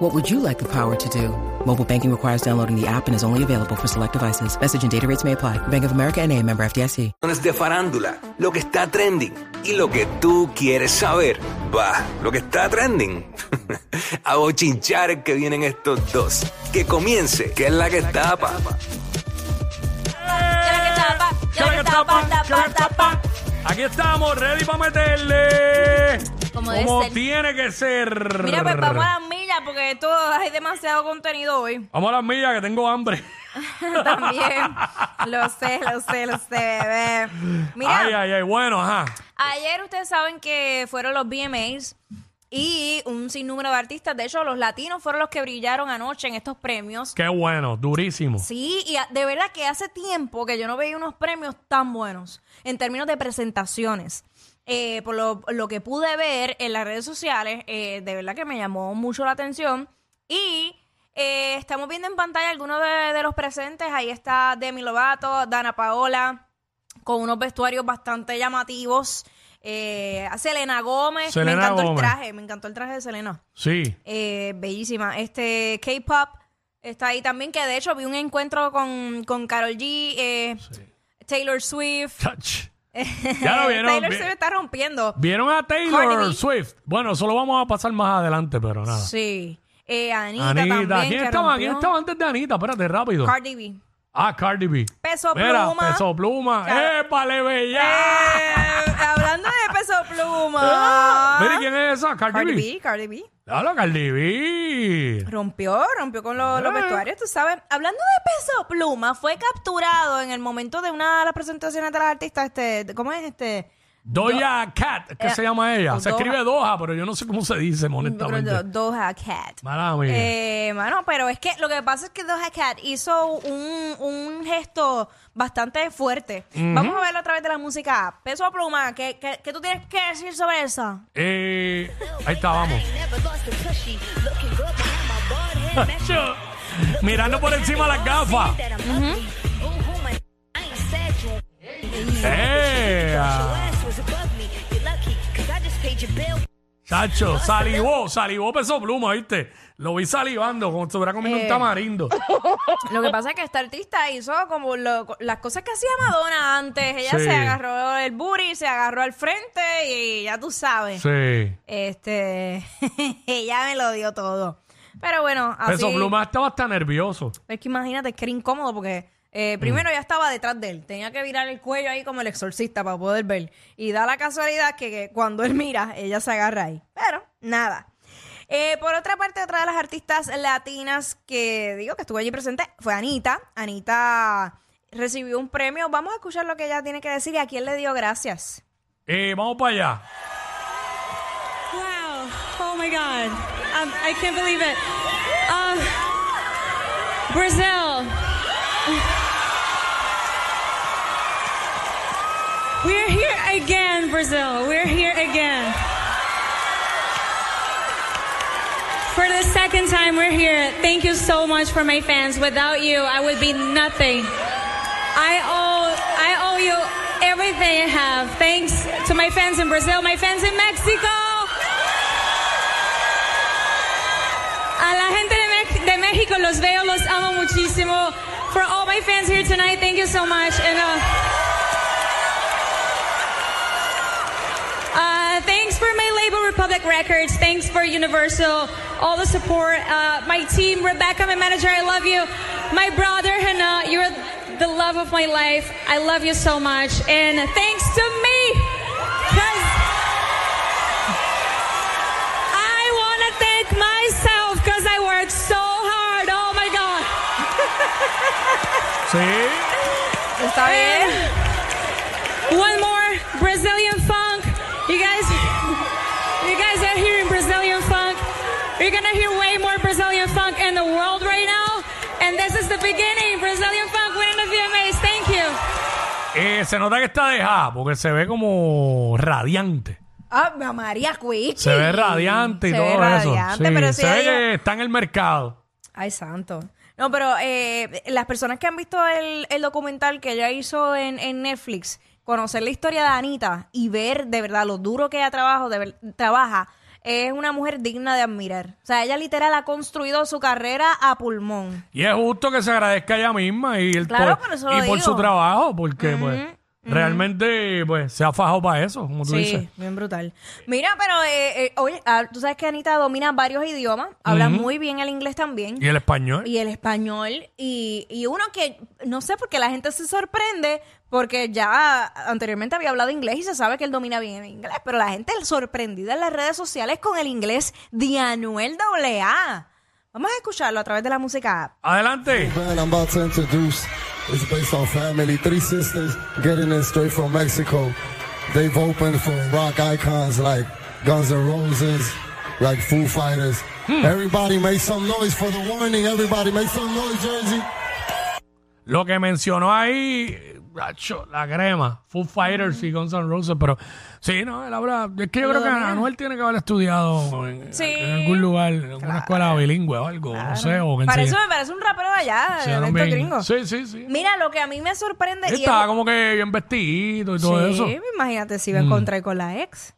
What would you like the power to do? Mobile banking requires downloading the app and is only available for select devices. Message and data rates may apply. Bank of America and a member FDIC. de farándula, lo que está trending y lo que tú quieres saber. Va, lo que está trending. A bochinchar que vienen estos dos. Que comience, que es la que tapa. ¿Qué la que tapa? ¿Qué la que tapa? Aquí estamos, ready para meterle. Como Como debe ser. tiene que ser. Mira, pues vamos a las millas porque esto hay demasiado contenido hoy. Vamos a las millas que tengo hambre. También. lo sé, lo sé, lo sé, bebé. Mira, Ay, ay, ay. Bueno, ajá. ayer ustedes saben que fueron los VMAs y un sinnúmero de artistas. De hecho, los latinos fueron los que brillaron anoche en estos premios. Qué bueno, durísimo. Sí, y de verdad que hace tiempo que yo no veía unos premios tan buenos en términos de presentaciones. Eh, por lo, lo que pude ver en las redes sociales, eh, de verdad que me llamó mucho la atención. Y eh, estamos viendo en pantalla algunos de, de los presentes. Ahí está Demi Lovato, Dana Paola, con unos vestuarios bastante llamativos. Eh, Selena Gómez, Selena me encantó Gómez. el traje, me encantó el traje de Selena. Sí. Eh, bellísima. Este K-pop está ahí también, que de hecho vi un encuentro con, con Carol G, eh, Taylor Swift. Touch. Ya lo vieron. Taylor vi- Swift está rompiendo. ¿Vieron a Taylor. Swift? Bueno, eso lo vamos a pasar más adelante, pero nada. Sí. Eh, Anita, Anita. también. ¿Quién estaba? ¿Quién estaba antes de Anita? Espérate, rápido. Cardi B. ah, Cardi B. Peso Mira, Pluma. peso pluma. Claro. ¡Épale, bella! Eh, hablando de peso pluma. Mira, ¿quién es esa? Cardi, Cardi B. B, Cardi B. Habla, Cardi B. Rompió, rompió con lo- los Eh. vestuarios, tú sabes. Hablando de peso pluma, fue capturado en el momento de una de las presentaciones de las artistas, este, ¿cómo es este? Doja Cat, ¿qué Eh, se llama ella? Se Doja- escribe Doja, pero yo no sé cómo se dice, honestamente. Do- Doja Cat. Mala mía. Eh, mano, pero es que lo que pasa es que Doja Cat hizo un, un gesto bastante fuerte. Vamos a verlo a través de la música. Peso a pluma, ¿qué, qué, qué tú tienes que decir sobre eso? Eh, ahí está, vamos. Mirando por encima las gafas. Eh, Chacho, salivó, salivó peso pluma, ¿viste? Lo vi salivando como si estuviera comiendo Eh. un tamarindo. Lo que pasa es que esta artista hizo como lo- las cosas que hacía Madonna antes. Ella Sí. se agarró el booty, se agarró al frente y ya tú sabes. Sí. Este, ella me lo dio todo. Pero bueno, así. Peso pluma estaba hasta nervioso. Es que imagínate, es que era incómodo porque eh, primero ya estaba detrás de él. Tenía que virar el cuello ahí como el exorcista para poder ver. Y da la casualidad que, que cuando él mira, ella se agarra ahí. Pero nada. Eh, por otra parte, otra de las artistas latinas que digo que estuvo allí presente fue Anita. Anita recibió un premio. Vamos a escuchar lo que ella tiene que decir y a quién le dio gracias. Eh, vamos para allá. Wow. Oh my God. Um, I can't believe it. Uh, Brazil. We're here again, Brazil. We're here again. For the second time, we're here. Thank you so much for my fans. Without you, I would be nothing. I owe, I owe you everything I have. Thanks to my fans in Brazil, my fans in Mexico. A la gente de, Mex- de México los veo, los amo muchísimo. For all my fans here tonight, thank you so much. And uh, Republic Records. Thanks for Universal, all the support. Uh, my team, Rebecca, my manager, I love you. My brother, Hannah, you're the love of my life. I love you so much. And thanks to me, because I want to thank myself because I worked so hard. Oh my God. Sí. ¿Está bien? One more Brazilian way more Brazilian funk in the world right now. And this is the beginning. Brazilian funk winning the VMAs. Thank you. Eh, se nota que está dejada, porque se ve como radiante. Ah, María Cuichi. Se ve radiante y Se todo ve eso. radiante, Sí, pero si se ve ella- que está en el mercado. Ay, santo. No, pero eh, las personas que han visto el, el documental que ella hizo en, en Netflix, conocer la historia de Anita y ver de verdad lo duro que ella trabaja, de ver- trabaja, es una mujer digna de admirar. O sea, ella literal ha construido su carrera a pulmón. Y es justo que se agradezca a ella misma y, el, Claro, por, eso lo y por su trabajo, porque pues realmente pues se ha fajado para eso, como tú dices. Sí, bien brutal. Mira, pero eh, eh, oye, ah, tú sabes que Anita domina varios idiomas, habla muy bien el inglés también. Y el español. y el español y, y uno que no sé por qué la gente se sorprende porque ya anteriormente había hablado inglés y se sabe que él domina bien el inglés, pero la gente es sorprendida en las redes sociales con el inglés de Anuel AA. Vamos a escucharlo a través de la música app. Adelante. I'm about to introduce is based on family. Three sisters getting in straight from Mexico. They've opened for rock icons like Guns N' Roses, like Foo Fighters. Everybody make some noise for the warning. Everybody make some noise, Jersey. Lo que mencionó ahí, gacho, la crema, Foo Fighters y Guns N' Roses, pero sí, no, él habla, es que yo creo que. Anuel tiene que haber estudiado en, Sí. en algún lugar, en alguna escuela bilingüe o algo, no sé, o que Para eso enseñe- me parece un rapero de allá, de estos también. gringos. Sí, sí, sí. Mira, lo que a mí me sorprende... y Estaba es- como que bien vestido y todo sí, eso. Mm. imagínate si iba a encontrar con la ex.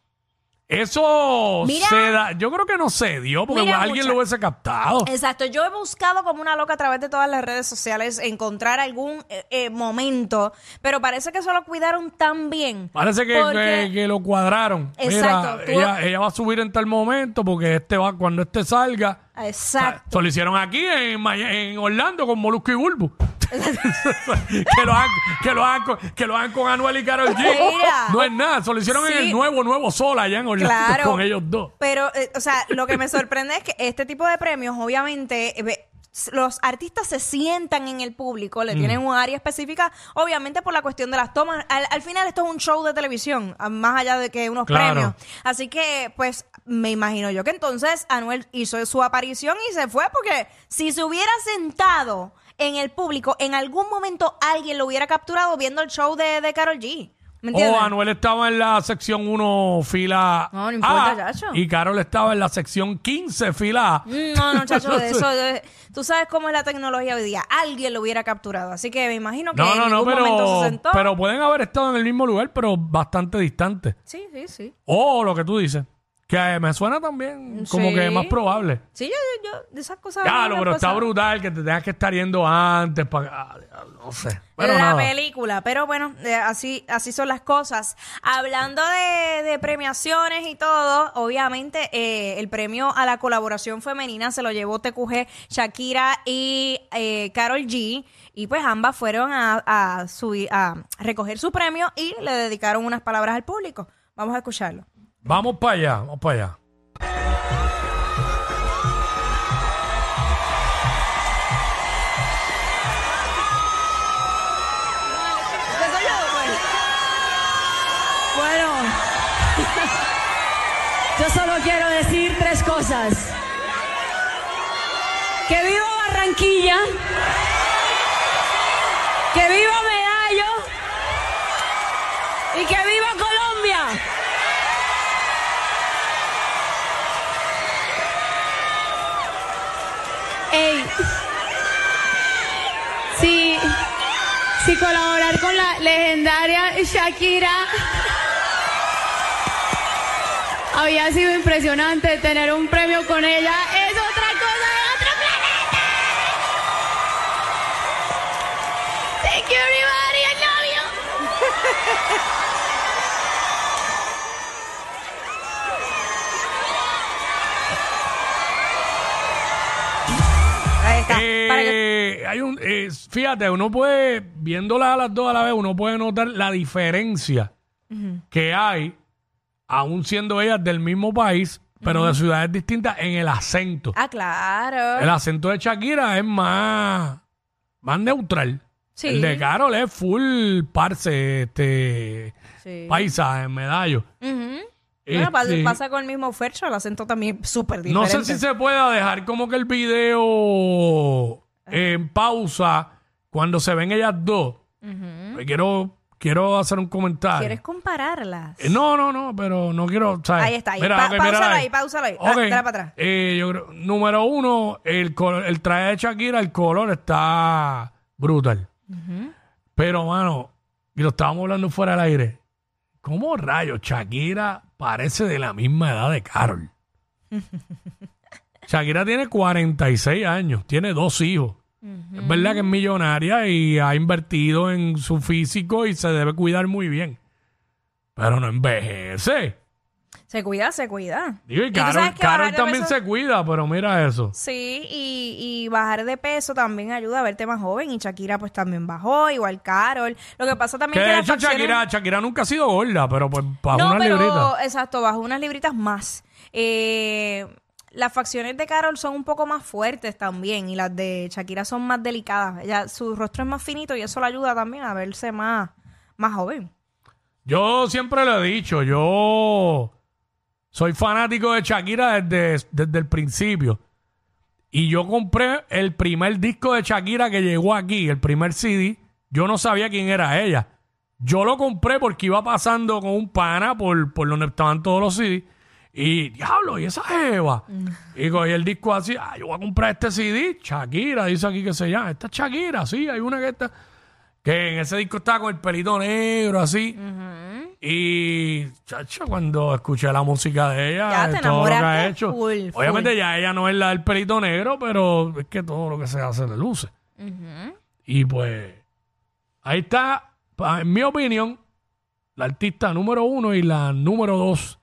Eso Mira. se da, yo creo que no se dio porque Mira, alguien lo hubiese captado. Exacto, yo he buscado como una loca a través de todas las redes sociales encontrar algún eh, eh, momento, pero parece que eso lo cuidaron tan bien. Parece que, Porque- que- que lo cuadraron. Exacto, Mira, tú- ella, ella va a subir en tal momento porque este va cuando este salga. Exacto. Eso lo hicieron aquí en, Maya- en Orlando con Molusco y Bulbu. que, lo hagan, que, lo hagan con, que lo hagan con Anuel y Karol G. Mira. No es nada. Eso lo hicieron en Sí. el nuevo, nuevo Sol allá en Orlando Claro. con ellos dos. Pero, eh, o sea, lo que me sorprende es que este tipo de premios, obviamente, eh, ve- s- los artistas se sientan en el público, Mm. le tienen un área específica, obviamente por la cuestión de las tomas. Al, al final esto es un show de televisión, a- más allá de que unos Claro. premios. Así que, pues, me imagino yo que entonces Anuel hizo su aparición y se fue, porque si se hubiera sentado en el público, en algún momento alguien lo hubiera capturado viendo el show de, de Carol G. ¿Me entiendes? O Anuel estaba en la sección 1, fila No, no importa, A, chacho. y Carol estaba en la sección 15, fila A. Mm, No, no, chacho, de eso, de- tú sabes cómo es la tecnología hoy día. Alguien lo hubiera capturado. Así que me imagino que No, en no, no, ningún momento se pero, sentó. pero pueden haber estado en el mismo lugar, pero bastante distante. Sí, sí, sí. O lo que tú dices, que eh, me suena también como Sí. que más probable. Sí, yo, yo, yo, de esas cosas. Ya, lo, pero está brutal que te tengas que estar yendo antes para... No sé. La nada. película, pero bueno, eh, así, así son las cosas. Hablando de, de premiaciones y todo, obviamente eh, el premio a la colaboración femenina se lo llevó TQG, Shakira y eh, Carol G. Y pues ambas fueron a, a, subir, a recoger su premio y le dedicaron unas palabras al público. Vamos a escucharlo. Vamos para allá, vamos para allá. Bueno, yo solo quiero decir tres cosas. Que viva Barranquilla, que viva sí colaborar con la legendaria Shakira había sido impresionante tener un premio con ella. Es otra cosa de otro planeta. Thank you everybody, I love. Hay un, eh, fíjate, uno puede, viéndolas a las dos a la vez, uno puede notar la diferencia que hay, aún siendo ellas del mismo país, pero de ciudades distintas, en el acento. Ah, claro. El acento de Shakira es más, más neutral. Sí. El de Carol es full parce, este, Sí. paisa, en medallo. Bueno, pasa, Este, pasa con el mismo Fercho, el acento también es súper No diferente. sé si se pueda dejar como que el video en pausa cuando se ven ellas dos. Me quiero quiero hacer un comentario. ¿Quieres compararlas? Eh, No, no, no, pero no quiero. ¿sabes? Ahí está, ahí. Pa- ok, páusalo ahí, páusalo ahí. Ah, Ok, dale para atrás. eh, yo creo, número uno, el, col- el traje de Shakira, el color está brutal. Pero, mano, y lo estábamos hablando fuera del aire. ¿Cómo rayos Shakira parece de la misma edad de Carol? Shakira tiene 46 años, tiene dos hijos. Es verdad que es millonaria y ha invertido en su físico y se debe cuidar muy bien. Pero no envejece. Se cuida, se cuida. Digo, y tú Carol, que Carol también peso- se cuida, pero mira eso. Sí, y, y bajar de peso también ayuda a verte más joven. Y Shakira pues también bajó, igual Carol. Lo que pasa Que también es que de hecho facciones- Shakira, Shakira nunca ha sido gorda, pero pues bajó no, unas pero libritas. exacto, bajo unas libritas más. Eh, las facciones de Carol son un poco más fuertes también y las de Shakira son más delicadas. Ella, su rostro es más finito y eso le ayuda también a verse más, más joven. Yo siempre lo he dicho, yo soy fanático de Shakira desde, desde el principio. Y yo compré el primer disco de Shakira que llegó aquí, el primer CD. Yo no sabía quién era ella. Yo lo compré porque iba pasando con un pana por, por donde estaban todos los CDs. Y diablo, ¿y esa Eva? Y cogí el disco así, ah, yo voy a comprar este CD. Shakira, dice aquí que se llama. Esta es Shakira, sí, hay una que está. Que en ese disco estaba con el pelito negro, así. Y, chacho, cuando escuché la música de ella, Ya de te todo lo que ha enamoraste hecho. full, full. Obviamente ya ella no es la del pelito negro, pero es que todo lo que se hace le luce. Y pues, ahí está, pa- en mi opinión, la artista número uno y la número dos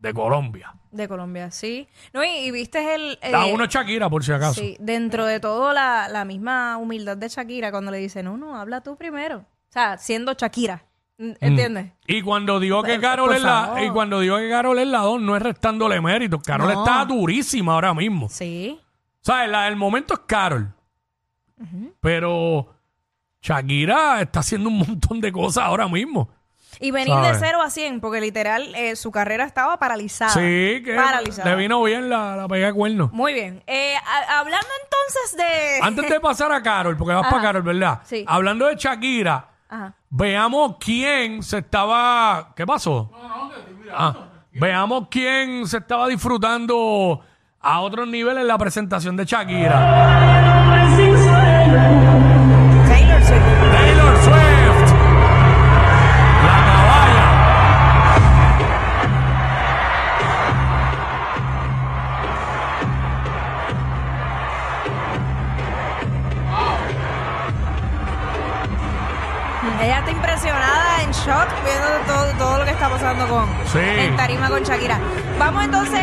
de Colombia. De Colombia, sí. No, y, y viste el... Eh, uno Shakira, por si acaso. Sí, dentro de todo la, la misma humildad de Shakira cuando le dice, no, no, habla tú primero. O sea, siendo Shakira. Mm. ¿Entiendes? Y cuando digo que Por- Carol es la, y cuando digo que Carol es la dos, no es restándole méritos. Carol No. está durísima ahora mismo. Sí. ¿Sabes? La del momento es Carol. Pero Shakira está haciendo un montón de cosas ahora mismo. Y venir ¿Sabes? de 0 a 100, porque literal eh, su carrera estaba paralizada. Sí, que Paralizada. le vino bien la, la pega de cuerno. Muy bien. Eh, a- hablando entonces de... Antes de pasar a Carol, porque vas Ajá. para Carol, ¿verdad? Sí. Hablando de Shakira, Ajá. veamos quién se estaba. ¿Qué pasó? Ah, veamos quién se estaba disfrutando a otros niveles la presentación de Shakira. Shock, viendo todo, todo lo que está pasando con Sí. en tarima con Shakira. Vamos entonces.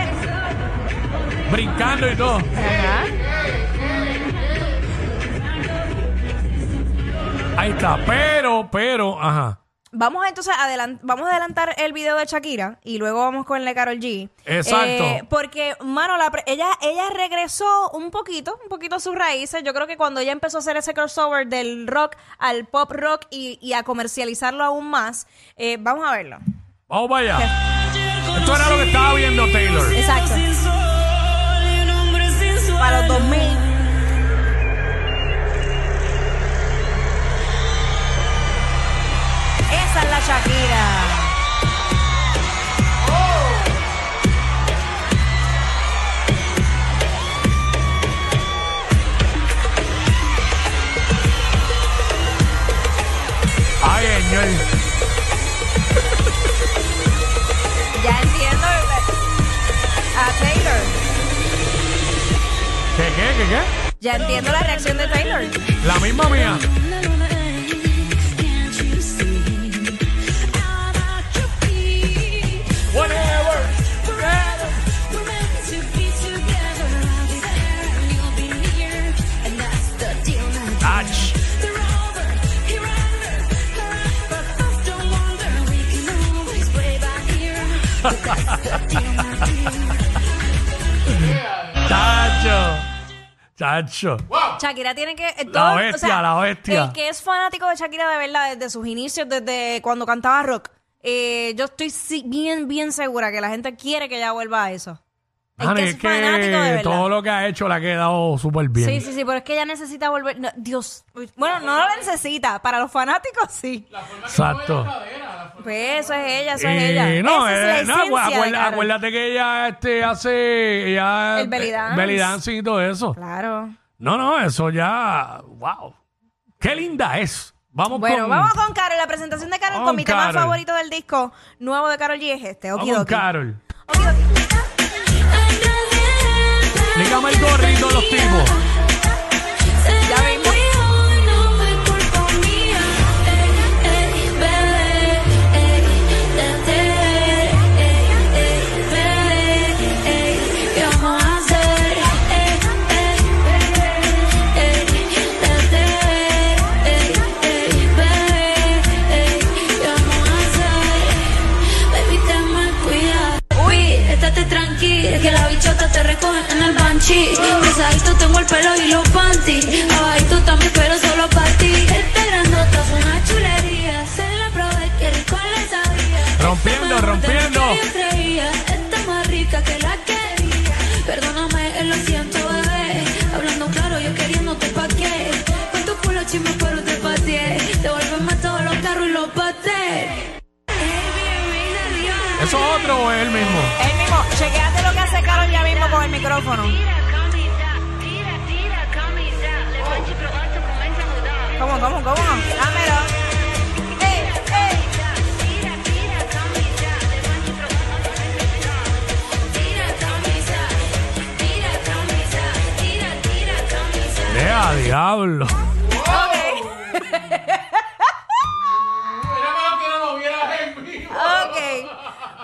Brincando y todo. Ajá. Ahí está. Pero, pero, ajá. Vamos entonces adelan- vamos a adelantar el video de Shakira y luego vamos con el de Carol G. Exacto. Eh, porque, mano, la pre- ella, ella regresó un poquito, un poquito a sus raíces. Yo creo que cuando ella empezó a hacer ese crossover del rock al pop rock y, y a comercializarlo aún más, eh, vamos a verlo. Vamos para allá. Esto era lo que estaba viendo Taylor. Exacto. Para los 2000. Shakira. Ya entiendo a Taylor. ¿Qué, qué, qué, qué? Ya entiendo la reacción de Taylor. La misma mía. Chacho. Chacho. Shakira tiene que. eh, La todo- bestia, la bestia. El que es fanático de Shakira de verdad desde sus inicios, desde cuando cantaba rock, eh, yo estoy si- bien, bien segura que la gente quiere que ella vuelva a eso. Es que es fanático de verdad. todo lo que ha hecho le ha quedado súper bien. Sí, sí, sí, pero es que ella necesita volver. no, Dios. Uy, Bueno, no lo necesita. Para los fanáticos, sí. Exacto. Pues eso es ella, eso es Y ella. no, Esa eh, es la no, esencia de acuérdate, Karol. acuérdate que ella este, hace ella, El belly dance. belly dancing y todo eso. Claro. No, no, eso ya. ¡Wow! ¡Qué linda es! Vamos Bueno, con. vamos con Carol. La presentación de Carol con mi tema Karol. favorito del disco nuevo de Carol G es este. vamos Okidoki. con Carol. Okidoki. Dígame el gorrito los tipos. Ya mismo. Uy, estate tranquila, que la bichota te recoge banchi. Pesadito tengo el pelo y los panties. Abajito también, pero solo para ti. Este grandota es una chulería. Se la probé, que rico le sabía. Rompiendo, Esta rompiendo. que. Esta es más rica que la quería. Perdóname, lo siento, bebé. Hablando claro, yo queriéndote pa' qué. Con tu culo chisme, pero te pateé. Devuélveme todos los carros y los pateé. ¿Eso es otro o es el mismo? El mismo. Chequeate lo que hace Carol ya mismo con el micrófono. ¿Cómo, cómo, cómo? Dámelo. Ey, ey. ¡Vea, diablo! Ok.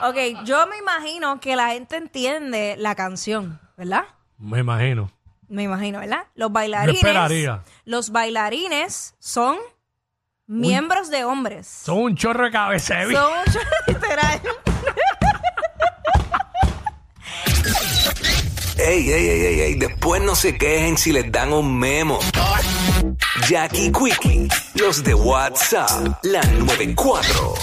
Ok, yo me imagino que la gente entiende la canción, ¿verdad? Me imagino. Me imagino, ¿verdad? Los bailarines. esperaría. Los bailarines son miembros de hombres. Son un chorro de cabeza de Son muchos literal. Ey, ey, ey, ey, ey, después no se quejen si les dan un memo. Jackie Quickie, los de WhatsApp, la 94.